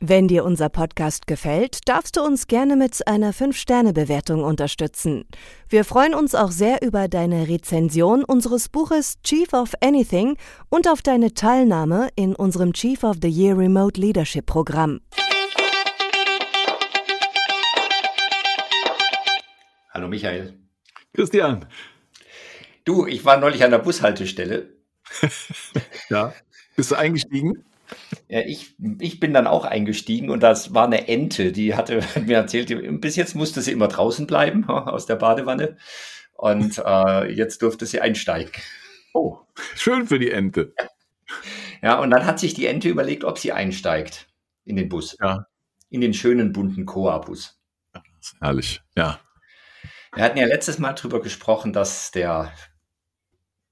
Wenn dir unser Podcast gefällt, darfst du uns gerne mit einer 5-Sterne-Bewertung unterstützen. Wir freuen uns auch sehr über deine Rezension unseres Buches Chief of Anything und auf deine Teilnahme in unserem Chief of the Year Remote Leadership Programm. Hallo Michael. Christian. Du, ich war neulich an der Bushaltestelle. ja. Bist du eingestiegen? Ja, ich, ich bin dann auch eingestiegen und das war eine Ente, die hatte mir erzählt, bis jetzt musste sie immer draußen bleiben aus der Badewanne und äh, jetzt durfte sie einsteigen. Oh, schön für die Ente. Ja, und dann hat sich die Ente überlegt, ob sie einsteigt in den Bus. Ja. In den schönen bunten Coa-Bus. Herrlich, ja. Wir hatten ja letztes Mal darüber gesprochen, dass der,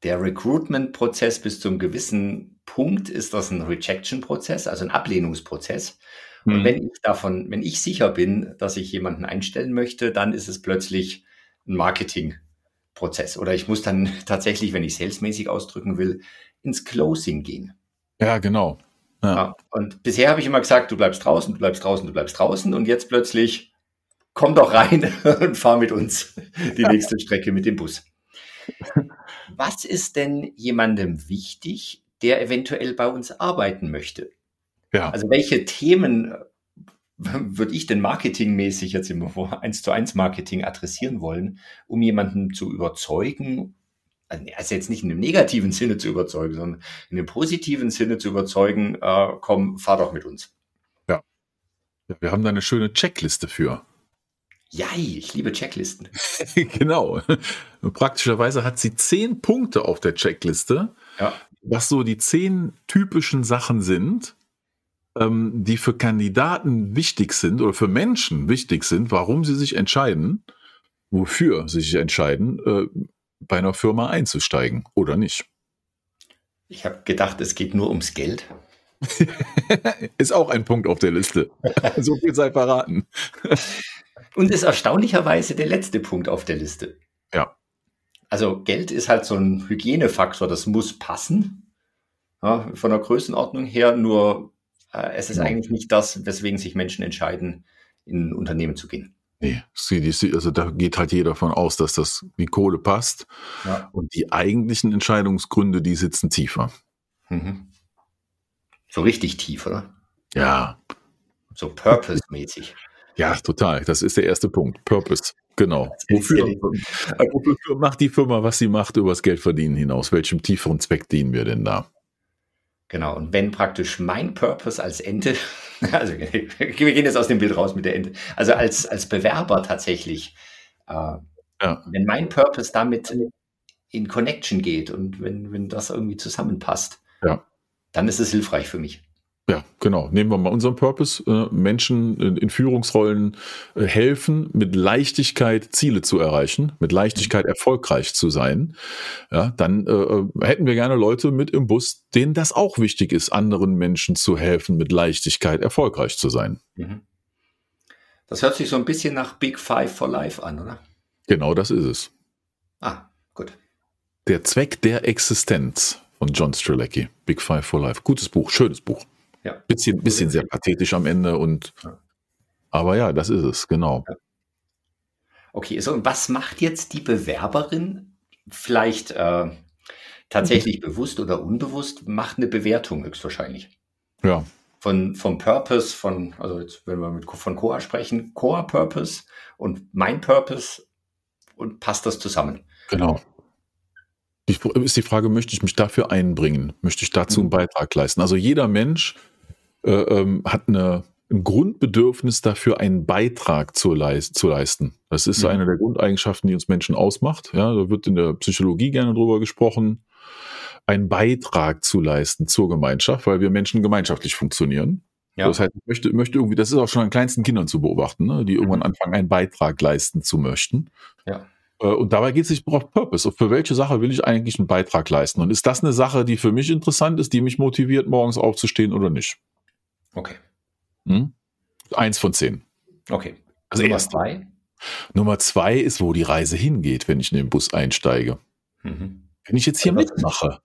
der Recruitment-Prozess bis zum gewissen Punkt ist das ein Rejection-Prozess, also ein Ablehnungsprozess. Mhm. Und wenn ich davon, wenn ich sicher bin, dass ich jemanden einstellen möchte, dann ist es plötzlich ein Marketing-Prozess. Oder ich muss dann tatsächlich, wenn ich salesmäßig ausdrücken will, ins Closing gehen. Ja, genau. Ja. Ja, und bisher habe ich immer gesagt, du bleibst draußen, du bleibst draußen, du bleibst draußen. Und jetzt plötzlich komm doch rein und fahr mit uns die nächste Strecke mit dem Bus. Was ist denn jemandem wichtig, der eventuell bei uns arbeiten möchte. Ja. Also welche Themen äh, würde ich denn marketingmäßig jetzt im 1 zu 1 Marketing adressieren wollen, um jemanden zu überzeugen, also jetzt nicht in einem negativen Sinne zu überzeugen, sondern in einem positiven Sinne zu überzeugen, äh, komm, fahr doch mit uns. Ja. ja. Wir haben da eine schöne Checkliste für. Ja, ich liebe Checklisten. genau. Praktischerweise hat sie zehn Punkte auf der Checkliste, ja was so die zehn typischen Sachen sind, ähm, die für Kandidaten wichtig sind oder für Menschen wichtig sind, warum sie sich entscheiden, wofür sie sich entscheiden, äh, bei einer Firma einzusteigen oder nicht. Ich habe gedacht, es geht nur ums Geld. ist auch ein Punkt auf der Liste. so viel sei verraten. Und ist erstaunlicherweise der letzte Punkt auf der Liste. Ja. Also Geld ist halt so ein Hygienefaktor, das muss passen. Ja, von der Größenordnung her, nur äh, es ist ja. eigentlich nicht das, weswegen sich Menschen entscheiden, in ein Unternehmen zu gehen. Nee, also da geht halt jeder davon aus, dass das wie Kohle passt. Ja. Und die eigentlichen Entscheidungsgründe, die sitzen tiefer. Mhm. So richtig tief, oder? Ja. So purpose-mäßig. Ja, total. Das ist der erste Punkt. Purpose. Genau. Wofür, wofür macht die Firma, was sie macht, übers Geld verdienen hinaus? Welchem tieferen Zweck dienen wir denn da? Genau. Und wenn praktisch mein Purpose als Ente, also wir gehen jetzt aus dem Bild raus mit der Ente, also als, als Bewerber tatsächlich, äh, ja. wenn mein Purpose damit in Connection geht und wenn, wenn das irgendwie zusammenpasst, ja. dann ist es hilfreich für mich. Ja, genau. Nehmen wir mal unseren Purpose. Äh, Menschen in Führungsrollen äh, helfen, mit Leichtigkeit Ziele zu erreichen, mit Leichtigkeit mhm. erfolgreich zu sein. Ja, dann äh, äh, hätten wir gerne Leute mit im Bus, denen das auch wichtig ist, anderen Menschen zu helfen, mit Leichtigkeit erfolgreich zu sein. Mhm. Das hört sich so ein bisschen nach Big Five for Life an, oder? Genau das ist es. Ah, gut. Der Zweck der Existenz von John Strelacki. Big Five for Life. Gutes Buch, schönes Buch. Ja. Bisschen, bisschen sehr pathetisch am Ende und aber ja, das ist es, genau. Okay, so was macht jetzt die Bewerberin vielleicht äh, tatsächlich mhm. bewusst oder unbewusst, macht eine Bewertung höchstwahrscheinlich. Ja. Von, vom Purpose, von, also jetzt, wenn wir mit, von Coa sprechen, Coa Purpose und mein Purpose und passt das zusammen. Genau. Die, ist die Frage, möchte ich mich dafür einbringen? Möchte ich dazu einen mhm. Beitrag leisten? Also jeder Mensch äh, ähm, hat eine, ein Grundbedürfnis dafür, einen Beitrag zu, leist, zu leisten. Das ist mhm. eine der Grundeigenschaften, die uns Menschen ausmacht. Ja, da wird in der Psychologie gerne drüber gesprochen, einen Beitrag zu leisten zur Gemeinschaft, weil wir Menschen gemeinschaftlich funktionieren. Ja. Das heißt, ich möchte, möchte irgendwie, das ist auch schon an kleinsten Kindern zu beobachten, ne, die irgendwann mhm. anfangen, einen Beitrag leisten zu möchten. Ja. Äh, und dabei geht es sich auf Purpose. Für welche Sache will ich eigentlich einen Beitrag leisten? Und ist das eine Sache, die für mich interessant ist, die mich motiviert, morgens aufzustehen oder nicht? Okay. Hm? Eins von zehn. Okay. Also Nummer erst. zwei. Nummer zwei ist, wo die Reise hingeht, wenn ich in den Bus einsteige. Mhm. Wenn ich jetzt hier Also mitmache,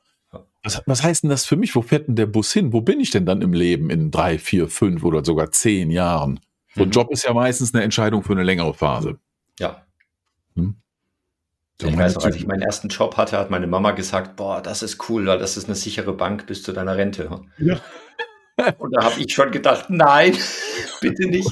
was, was heißt denn das für mich? Wo fährt denn der Bus hin? Wo bin ich denn dann im Leben in drei, vier, fünf oder sogar zehn Jahren? So ein Mhm. Job ist ja meistens eine Entscheidung für eine längere Phase. Ja. Hm? Ich weiß noch, als ich meinen ersten Job hatte, hat meine Mama gesagt, boah, das ist cool, weil das ist eine sichere Bank bis zu deiner Rente. Ja. Und da habe ich schon gedacht, nein, bitte nicht.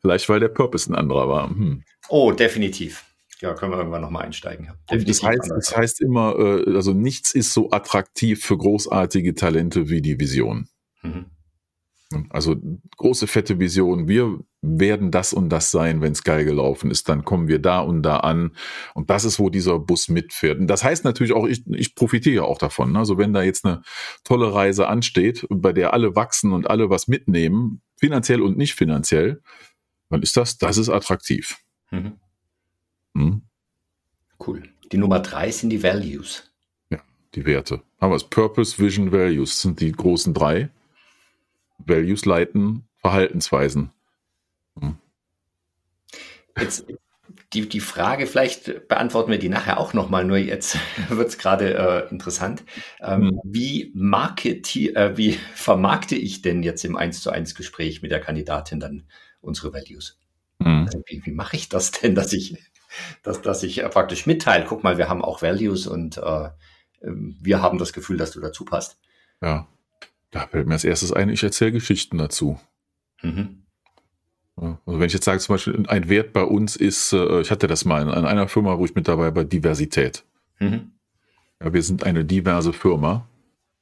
Vielleicht, weil der Purpose ein anderer war. Hm. Oh, definitiv. Ja, können wir irgendwann nochmal einsteigen. das heißt, das heißt immer, äh, also nichts ist so attraktiv für großartige Talente wie die Vision. Mhm. Also große, fette Vision. Wir werden das und das sein, wenn es geil gelaufen ist. Dann kommen wir da und da an. Und das ist, wo dieser Bus mitfährt. Und das heißt natürlich auch, ich, ich profitiere auch davon. ne? Also wenn da jetzt eine tolle Reise ansteht, bei der alle wachsen und alle was mitnehmen, finanziell und nicht finanziell, dann ist das, das ist attraktiv. Mhm. Hm? Cool. Die Nummer drei sind die Values. Die Werte. Haben wir es. Purpose, Vision, Values sind die großen drei. Values leiten Verhaltensweisen. Jetzt die, die Frage, vielleicht beantworten wir die nachher auch nochmal, nur jetzt wird es gerade äh, interessant. Ähm, Mhm. wie, marketi äh, wie vermarkte ich denn jetzt im 1 zu 1 Gespräch mit der Kandidatin dann unsere Values? Hm. Also wie, wie mache ich das denn, dass ich, dass, dass ich äh, praktisch mitteile, guck mal, wir haben auch Values und äh, ähm, wir haben das Gefühl, dass du dazu passt. Ja. Da fällt mir als erstes ein, ich erzähle Geschichten dazu. Mhm. Also wenn ich jetzt sage, zum Beispiel, ein Wert bei uns ist, äh, ich hatte das mal in einer Firma, wo ich mit dabei war, Diversität. Mhm. Ja, wir sind eine diverse Firma.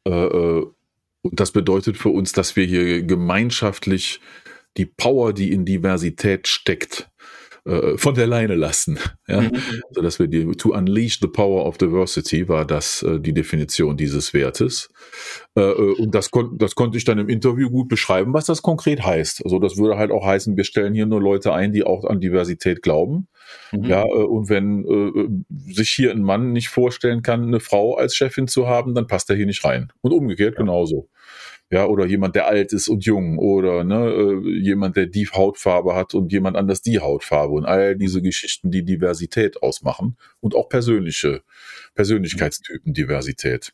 Äh, äh, und das bedeutet für uns, dass wir hier gemeinschaftlich die Power, die in Diversität steckt, äh, von der Leine lassen. Ja? Mhm. Also, dass wir die, to unleash the power of diversity war das äh, die Definition dieses Wertes. Äh, äh, und das, kon das konnte ich dann im Interview gut beschreiben, was das konkret heißt. Also das würde halt auch heißen, wir stellen hier nur Leute ein, die auch an Diversität glauben. Mhm. Ja, äh, und wenn äh, sich hier ein Mann nicht vorstellen kann, eine Frau als Chefin zu haben, dann passt er hier nicht rein. Und umgekehrt genauso. Ja, oder jemand, der alt ist und jung, oder ne, äh, jemand, der die Hautfarbe hat und jemand anders die Hautfarbe und all diese Geschichten, die Diversität ausmachen und auch persönliche Persönlichkeitstypen Diversität.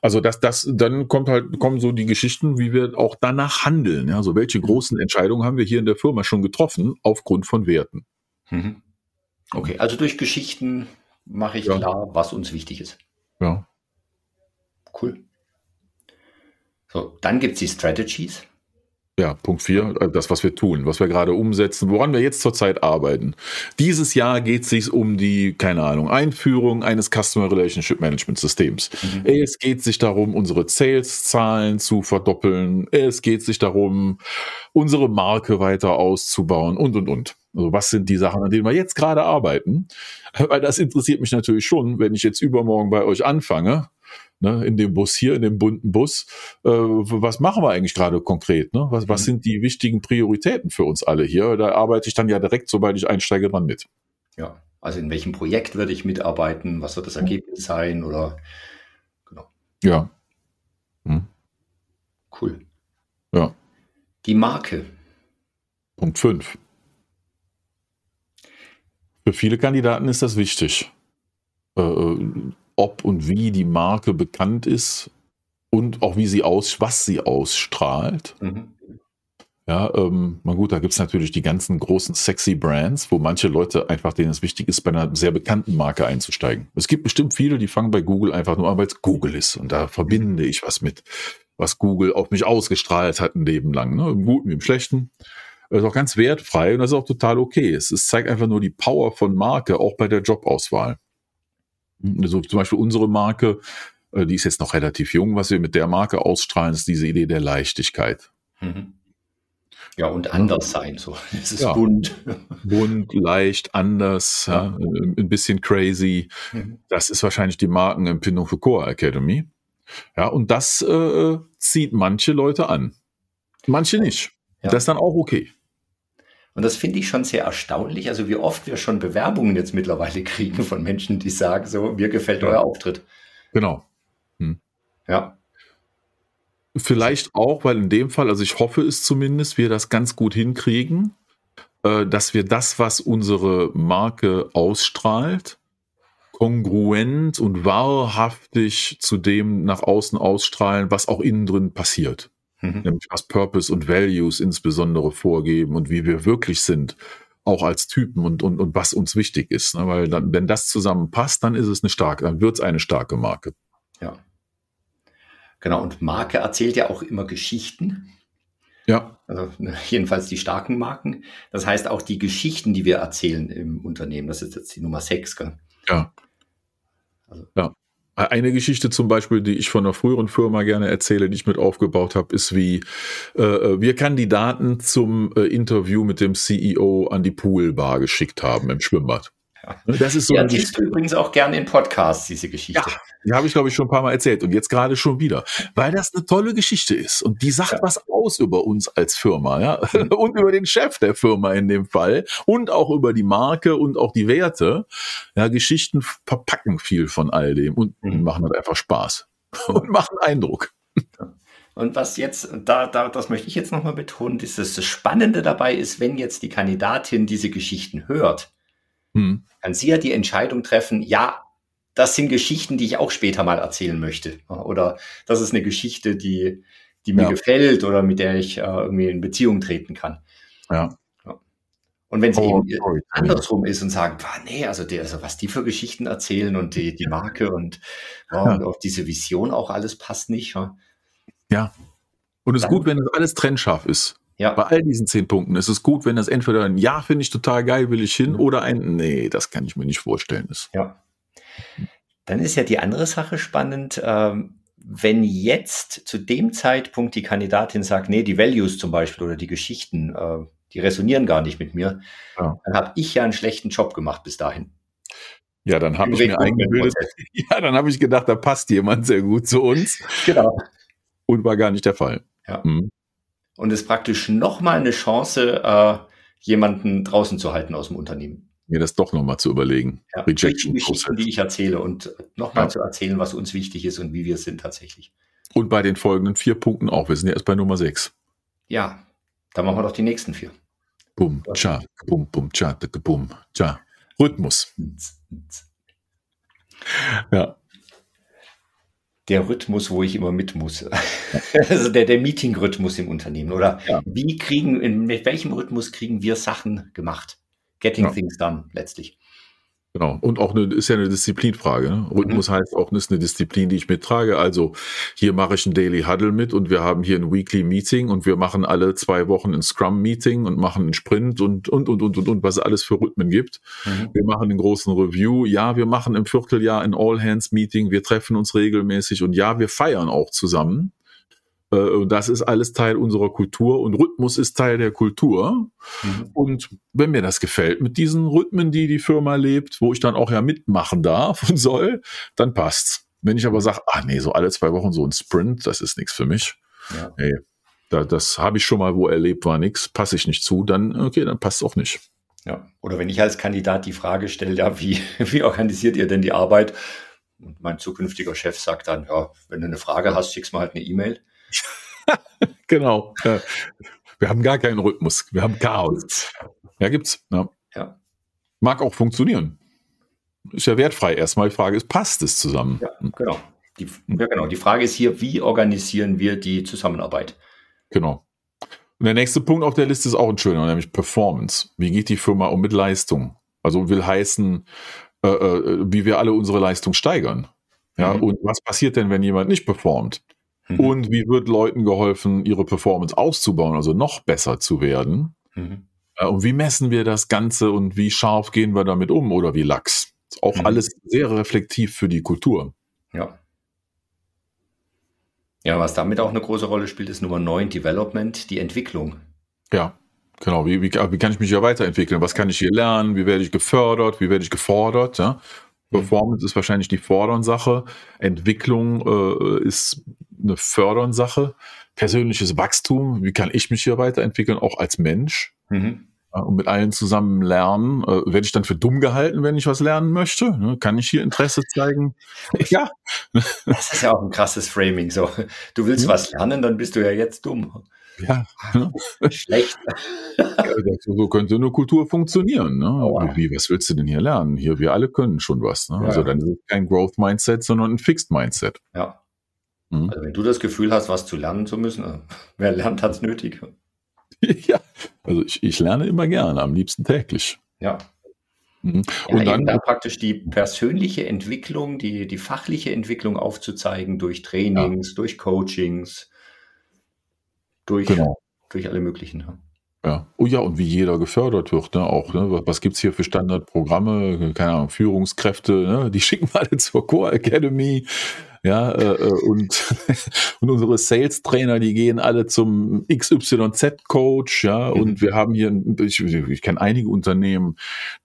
Also das, das, dann kommt halt, kommen so die Geschichten, wie wir auch danach handeln. Ja, also welche großen Entscheidungen haben wir hier in der Firma schon getroffen aufgrund von Werten? Mhm. Okay, also durch Geschichten mache ich Ja. klar, was uns wichtig ist. Ja. Cool. So, dann gibt es die Strategies. Ja, Punkt vier, äh, das, was wir tun, was wir gerade umsetzen, woran wir jetzt zurzeit arbeiten. Dieses Jahr geht es sich um die, keine Ahnung, Einführung eines Customer Relationship Management Systems. Mhm. Es geht sich darum, unsere Sales-Zahlen zu verdoppeln. Es geht sich darum, unsere Marke weiter auszubauen und, und, und. Also was sind die Sachen, an denen wir jetzt gerade arbeiten? Weil das interessiert mich natürlich schon, wenn ich jetzt übermorgen bei euch anfange, ne, in dem Bus hier, in dem bunten Bus. Äh, was machen wir eigentlich gerade konkret? Ne? Was, was Mhm. sind die wichtigen Prioritäten für uns alle hier? Da arbeite ich dann ja direkt, sobald ich einsteige, dran mit. Ja, also in welchem Projekt würde ich mitarbeiten? Was wird das Ergebnis sein? Oder genau, Ja. Hm. cool. Ja. Die Marke. Punkt 5. Für viele Kandidaten ist das wichtig. Äh, äh, ob und wie die Marke bekannt ist und auch wie sie aus, was sie ausstrahlt. Mhm. Ja, ähm, na gut, da gibt's natürlich die ganzen großen sexy Brands, wo manche Leute einfach, denen es wichtig ist, bei einer sehr bekannten Marke einzusteigen. Es gibt bestimmt viele, die fangen bei Google einfach nur an, weil es Google ist. Und da verbinde ich was mit, was Google auf mich ausgestrahlt hat ein Leben lang. Ne? Im Guten wie im Schlechten. Das ist auch ganz wertfrei und das ist auch total okay. Es, es zeigt einfach nur die Power von Marke, auch bei der Jobauswahl. Also zum Beispiel unsere Marke, äh, die ist jetzt noch relativ jung, was wir mit der Marke ausstrahlen, ist diese Idee der Leichtigkeit. Mhm. Ja, und anders sein. So. Es ist Ja. bunt. bunt, leicht, anders, ja. ein bisschen crazy. Mhm. Das ist wahrscheinlich die Markenempfindung für Core Academy. Ja, und das äh, zieht manche Leute an. Manche nicht. Ja. Das ist dann auch okay. Und das finde ich schon sehr erstaunlich. Also wie oft wir schon Bewerbungen jetzt mittlerweile kriegen von Menschen, die sagen so, mir gefällt Ja. euer Auftritt. Genau. Ja. Vielleicht auch, weil in dem Fall, also ich hoffe es zumindest, wir das ganz gut hinkriegen, äh, dass wir das, was unsere Marke ausstrahlt, kongruent und wahrhaftig zu dem nach außen ausstrahlen, was auch innen drin passiert. Mhm. Nämlich was Purpose und Values insbesondere vorgeben und wie wir wirklich sind, auch als Typen und, und, und was uns wichtig ist. Ne? Weil dann, wenn das zusammenpasst, dann ist es eine starke, dann wird es eine starke Marke. Ja. Genau, und Marke erzählt ja auch immer Geschichten. Ja. Also ne, jedenfalls die starken Marken. Das heißt auch die Geschichten, die wir erzählen im Unternehmen. Das ist jetzt die Nummer 6. Gell? Ja. Also. Ja. Eine Geschichte zum Beispiel, die ich von einer früheren Firma gerne erzähle, die ich mit aufgebaut habe, ist wie äh, äh wir Kandidaten zum äh, Interview mit dem CEO an die Poolbar geschickt haben im Schwimmbad. Das ist so. Ja, erzählst du übrigens auch gerne in Podcasts, diese Geschichte. Ja, die habe ich, glaube ich, schon ein paar Mal erzählt und jetzt gerade schon wieder. Weil das eine tolle Geschichte ist und die sagt ja. was aus über uns als Firma, ja. Und über den Chef der Firma in dem Fall und auch über die Marke und auch die Werte. Ja, Geschichten verpacken viel von all dem und mhm. machen halt einfach Spaß und machen Eindruck. Und was jetzt, da, da, das möchte ich jetzt nochmal betonen, ist, dass das Spannende dabei ist, wenn jetzt die Kandidatin diese Geschichten hört, hm. Kann sie ja die Entscheidung treffen, ja, das sind Geschichten, die ich auch später mal erzählen möchte. Oder das ist eine Geschichte, die, die mir ja. gefällt oder mit der ich äh, irgendwie in Beziehung treten kann. Ja. Und wenn sie oh, eben sorry. andersrum ist und sagt, ah, nee, also, die, also was die für Geschichten erzählen und die, die Marke und, oh, ja. und auch diese Vision auch alles passt nicht. Ja. ja. Und es ist gut, wenn es alles trennscharf ist. Ja. Bei all diesen zehn Punkten ist es gut, wenn das entweder ein Ja finde ich total geil, will ich hin, mhm. oder ein Nee, das kann ich mir nicht vorstellen ist. Ja. Dann ist ja die andere Sache spannend, ähm, wenn jetzt zu dem Zeitpunkt die Kandidatin sagt, nee, die Values zum Beispiel oder die Geschichten, äh, die resonieren gar nicht mit mir, ja. dann habe ich ja einen schlechten Job gemacht bis dahin. Ja, dann habe ich mir eingebildet. Ja, dann habe ich gedacht, da passt jemand sehr gut zu uns. Genau. Und war gar nicht der Fall. Ja. Mhm und ist praktisch nochmal eine Chance, äh, jemanden draußen zu halten aus dem Unternehmen. Mir das doch nochmal zu überlegen. Ja, Rejection die Geschichten, die ich erzähle und nochmal ja. zu erzählen, was uns wichtig ist und wie wir sind tatsächlich. Und bei den folgenden vier Punkten auch. Wir sind ja erst bei Nummer sechs. Ja, dann machen wir doch die nächsten vier. Bum, tja, bum, bum, tja, bum, tja. Rhythmus. Ja der Rhythmus, wo ich immer mit muss. also der, der Meeting-Rhythmus im Unternehmen. Oder ja. wie kriegen, in, mit welchem Rhythmus kriegen wir Sachen gemacht? Getting ja. things done, letztlich. Genau. Und auch eine, ist ja eine Disziplinfrage. Ne? Rhythmus mhm. heißt auch, ist eine Disziplin, die ich mittrage. Also hier mache ich ein Daily Huddle mit und wir haben hier ein Weekly Meeting und wir machen alle zwei Wochen ein Scrum Meeting und machen einen Sprint und, und, und, und, und, und was es alles für Rhythmen gibt. Mhm. Wir machen einen großen Review. Ja, wir machen im Vierteljahr ein All Hands Meeting. Wir treffen uns regelmäßig und ja, wir feiern auch zusammen. Äh, das ist alles Teil unserer Kultur und Rhythmus ist Teil der Kultur. Mhm. Und wenn mir das gefällt mit diesen Rhythmen, die die Firma lebt, wo ich dann auch ja mitmachen darf und soll, dann passt's. Wenn ich aber sage, ach nee, so alle zwei Wochen so ein Sprint, das ist nichts für mich. Ja. Nee, da, das habe ich schon mal wo erlebt, war nichts, passe ich nicht zu, dann okay, dann passt auch nicht. Ja. Oder wenn ich als Kandidat die Frage stelle, ja, wie, wie organisiert ihr denn die Arbeit? Und mein zukünftiger Chef sagt dann, ja, wenn du eine Frage hast, schickst mal halt eine E-Mail. genau. Wir haben gar keinen Rhythmus. Wir haben Chaos. Ja, gibt's. Ja. ja. Mag auch funktionieren. Ist ja wertfrei. Erstmal die Frage ist, passt es zusammen? Ja, genau. Die, ja, genau. Die Frage ist hier, wie organisieren wir die Zusammenarbeit? Genau. Und der nächste Punkt auf der Liste ist auch ein schöner, nämlich Performance. Wie geht die Firma um mit Leistung? Also will heißen, äh, äh, wie wir alle unsere Leistung steigern. Ja, mhm. und was passiert denn, wenn jemand nicht performt? Mhm. Und wie wird Leuten geholfen, ihre Performance auszubauen, also noch besser zu werden? Mhm. Und wie messen wir das Ganze und wie scharf gehen wir damit um oder wie lax? Auch mhm. alles sehr reflektiv für die Kultur. Ja. Ja, was damit auch eine große Rolle spielt, ist Nummer 9, Development, die Entwicklung. Ja, genau. Wie, wie, wie kann ich mich hier weiterentwickeln? Was kann ich hier lernen? Wie werde ich gefördert? Wie werde ich gefordert? Ja? Mhm. Performance ist wahrscheinlich die fordern Sache. Entwicklung äh, ist eine fördern Sache. Persönliches Wachstum, wie kann ich mich hier weiterentwickeln, auch als Mensch. Mhm. und mit allen zusammen lernen. Äh, werde ich dann für dumm gehalten, wenn ich was lernen möchte? Ne? Kann ich hier Interesse zeigen? ja. Das ist ja auch ein krasses Framing. So, du willst ja. was lernen, dann bist du ja jetzt dumm. Ja. Ne? Schlecht. so könnte eine Kultur funktionieren. Ne? Oh, Wie, was willst du denn hier lernen? Hier, wir alle können schon was. Ne? Ja. Also dann ist es kein Growth Mindset, sondern ein Fixed Mindset. Ja. Mhm. Also wenn du das Gefühl hast, was zu lernen zu müssen, wer lernt, hat es nötig. ja, also ich, ich lerne immer gerne, am liebsten täglich. Ja. Mhm. Und ja, dann, dann praktisch die persönliche Entwicklung, die, die fachliche Entwicklung aufzuzeigen durch Trainings, ja. durch Coachings, durch, genau. durch alle möglichen. Ja. Ja. Oh ja, und wie jeder gefördert wird, ne? Auch, ne? Was gibt es hier für Standardprogramme? Keine Ahnung, Führungskräfte, ne? Die schicken wir alle zur Core Academy ja, äh, äh und, und unsere Sales-Trainer, die gehen alle zum XYZ-Coach, ja, mhm. und wir haben hier, ich, ich kenne einige Unternehmen,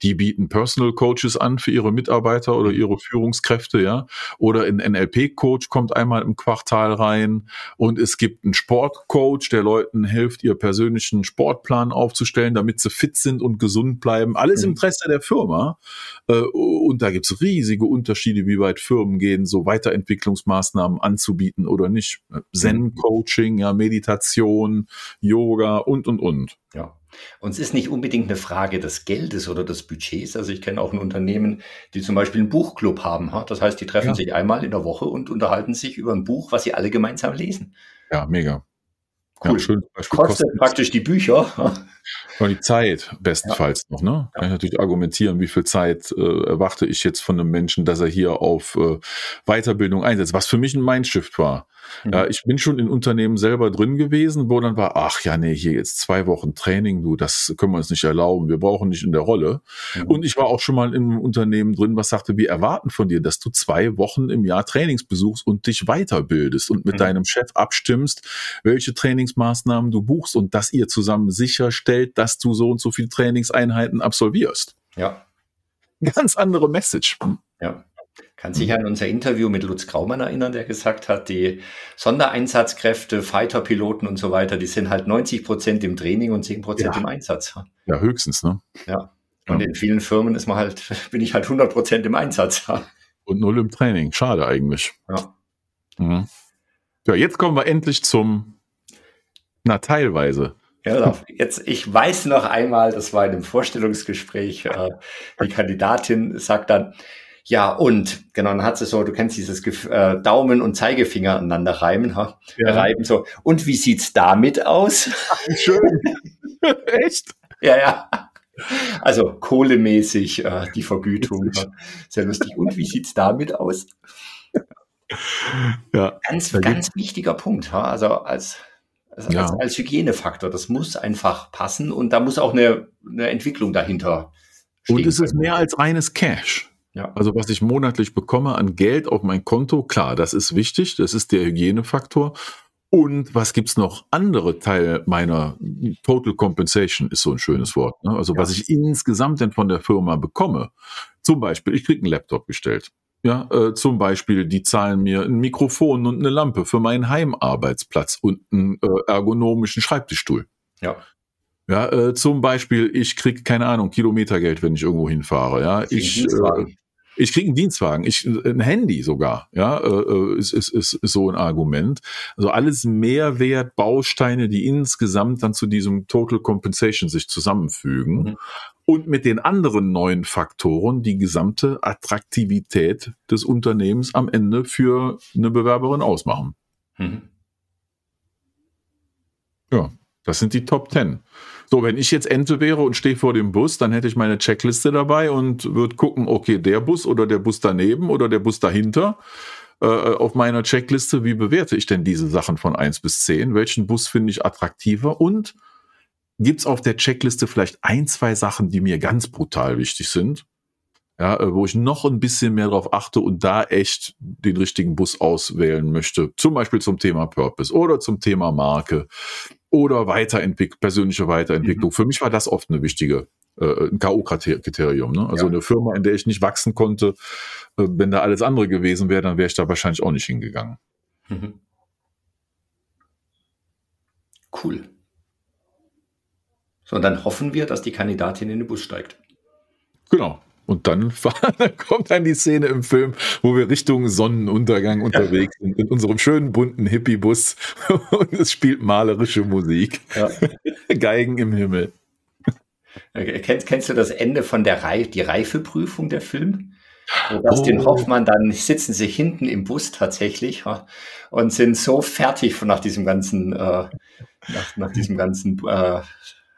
die bieten Personal Coaches an für ihre Mitarbeiter oder ihre Führungskräfte, ja, oder ein NLP-Coach kommt einmal im Quartal rein und es gibt einen Sportcoach, der Leuten hilft, ihr persönlichen Sportplan aufzustellen, damit sie fit sind und gesund bleiben. Alles im mhm. Interesse der Firma. Äh, und da gibt's riesige Unterschiede, wie weit Firmen gehen, so Weiterentwicklung Entwicklungsmaßnahmen anzubieten oder nicht. Zen-Coaching, ja, Meditation, Yoga und, und, und. Ja. Und es ist nicht unbedingt eine Frage des Geldes oder des Budgets. Also ich kenne auch ein Unternehmen, die zum Beispiel einen Buchclub haben. Das heißt, die treffen ja. sich einmal in der Woche und unterhalten sich über ein Buch, was sie alle gemeinsam lesen. Ja, mega. Cool. Ja, schön, Kostet kostet praktisch die Bücher. Und die Zeit bestenfalls ja. noch, ne? Kann ich natürlich argumentieren, wie viel Zeit äh, erwarte ich jetzt von einem Menschen, dass er hier auf äh, Weiterbildung einsetzt, was für mich ein Mindshift war. Mhm. Ja, ich bin schon in Unternehmen selber drin gewesen, wo dann war, ach ja, nee, hier jetzt zwei Wochen Training, du, das können wir uns nicht erlauben, wir brauchen nicht in der Rolle. Mhm. Und ich war auch schon mal in einem Unternehmen drin, was sagte, wir erwarten von dir, dass du zwei Wochen im Jahr Trainings besuchst und dich weiterbildest und mit mhm. deinem Chef abstimmst, welche Trainingsmaßnahmen du buchst und dass ihr zusammen sicherstellt, dass du so und so viele Trainingseinheiten absolvierst. Ja. Ganz andere Message. Ja. Kann sich an unser Interview mit Lutz Graumann erinnern, der gesagt hat, die Sondereinsatzkräfte, Fighterpiloten und so weiter, die sind halt 90 Prozent im Training und 10 Prozent ja. im Einsatz. Ja, höchstens, ne? Ja. Und ja. in vielen Firmen ist man halt, bin ich halt 100 Prozent im Einsatz. Und null im Training. Schade eigentlich. Ja. Mhm. Ja, jetzt kommen wir endlich zum, na, teilweise. Ja, jetzt, ich weiß noch einmal, das war in einem Vorstellungsgespräch, äh, die Kandidatin sagt dann, ja, und genau, dann hat sie so, du kennst dieses äh, Daumen und Zeigefinger aneinander reiben, ha? Ja. reiben so. Und wie sieht's damit aus? Schön. Echt? Ja, ja. Also kohlemäßig äh, die Vergütung. Sehr lustig. Und wie sieht's damit aus? Ja. Ganz, ganz wichtiger Punkt. Ha? Also als, als, ja. als, als Hygienefaktor. Das muss einfach passen und da muss auch eine, eine Entwicklung dahinter stehen. Und es ist mehr als reines Cash. Ja. Also was ich monatlich bekomme an Geld auf mein Konto, klar, das ist wichtig, das ist der Hygienefaktor. Und was gibt's noch? Andere Teil meiner Total Compensation ist so ein schönes Wort. Ne? Also ja. was ich insgesamt denn von der Firma bekomme. Zum Beispiel, ich krieg einen Laptop gestellt. Ja, äh, zum Beispiel, die zahlen mir ein Mikrofon und eine Lampe für meinen Heimarbeitsplatz und einen äh, ergonomischen Schreibtischstuhl. Ja. Ja, äh, zum Beispiel, ich krieg keine Ahnung Kilometergeld, wenn ich irgendwo hinfahre. Ja, ich, äh, ich kriege einen Dienstwagen, ich, ein Handy sogar, ja, äh, äh, ist, ist, ist, ist so ein Argument. Also alles Mehrwert, Bausteine, die insgesamt dann zu diesem Total Compensation sich zusammenfügen mhm. und mit den anderen neuen Faktoren die gesamte Attraktivität des Unternehmens am Ende für eine Bewerberin ausmachen. Mhm. Ja, das sind die Top Ten. So, wenn ich jetzt Ente wäre und stehe vor dem Bus, dann hätte ich meine Checkliste dabei und würde gucken, okay, der Bus oder der Bus daneben oder der Bus dahinter äh, auf meiner Checkliste, wie bewerte ich denn diese Sachen von eins bis zehn? Welchen Bus finde ich attraktiver? Und gibt's auf der Checkliste vielleicht ein, zwei Sachen, die mir ganz brutal wichtig sind? Ja, äh, wo ich noch ein bisschen mehr darauf achte und da echt den richtigen Bus auswählen möchte. Zum Beispiel zum Thema Purpose oder zum Thema Marke oder Weiterentwicklung, persönliche Weiterentwicklung. Mhm. Für mich war das oft eine wichtige äh, ein K.O.-Kriterium. Ne? Also ja. eine Firma, in der ich nicht wachsen konnte, äh, wenn da alles andere gewesen wäre, dann wäre ich da wahrscheinlich auch nicht hingegangen. Mhm. Cool. Sondern hoffen wir, dass die Kandidatin in den Bus steigt. Genau. Und dann, dann kommt dann die Szene im Film, wo wir Richtung Sonnenuntergang unterwegs sind, in unserem schönen bunten Hippie-Bus und es spielt malerische Musik. Ja. Geigen im Himmel. Kennst, kennst du das Ende von der Reif die Reifeprüfung der Film? Wo Dustin oh. Hoffmann, dann sitzen sie hinten im Bus tatsächlich und sind so fertig nach diesem ganzen, äh, nach, nach diesem ganzen äh,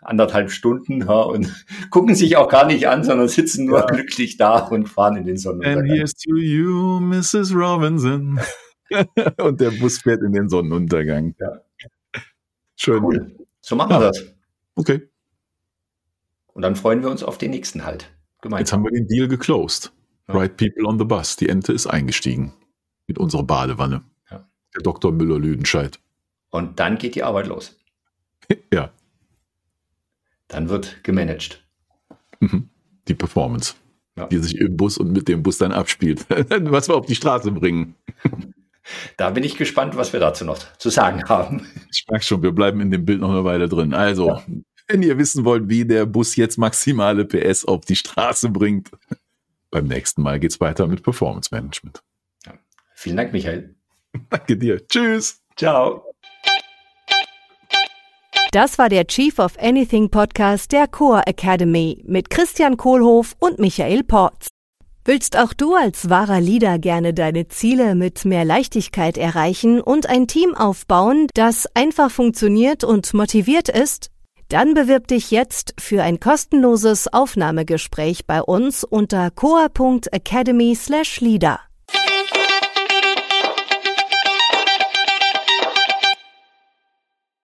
anderthalb Stunden ja, und gucken sich auch gar nicht an, sondern sitzen nur ja. glücklich da und fahren in den Sonnenuntergang. And here's to you, Mrs. Robinson. und der Bus fährt in den Sonnenuntergang. Ja. Schön. Cool. So machen wir das. Okay. Und dann freuen wir uns auf den nächsten Halt. Gemeinsam. Jetzt haben wir den Deal geclosed. Right people on the bus. Die Ente ist eingestiegen. Mit unserer Badewanne. Der Dr. Müller-Lüdenscheid. Und dann geht die Arbeit los. ja. Dann wird gemanagt. Mhm. Die Performance, ja. die sich im Bus und mit dem Bus dann abspielt, was wir auf die Straße bringen. Da bin ich gespannt, was wir dazu noch zu sagen haben. Ich merke schon, wir bleiben in dem Bild noch eine Weile drin. Also, ja. wenn ihr wissen wollt, wie der Bus jetzt maximale PS auf die Straße bringt, beim nächsten Mal geht es weiter mit Performance Management. Ja. Vielen Dank, Michael. Danke dir. Tschüss. Ciao. Das war der Chief of Anything Podcast der Core Academy mit Christian Kohlhoff und Michael Porz. Willst auch du als wahrer Leader gerne deine Ziele mit mehr Leichtigkeit erreichen und ein Team aufbauen, das einfach funktioniert und motiviert ist? Dann bewirb dich jetzt für ein kostenloses Aufnahmegespräch bei uns unter coa.academy/leader.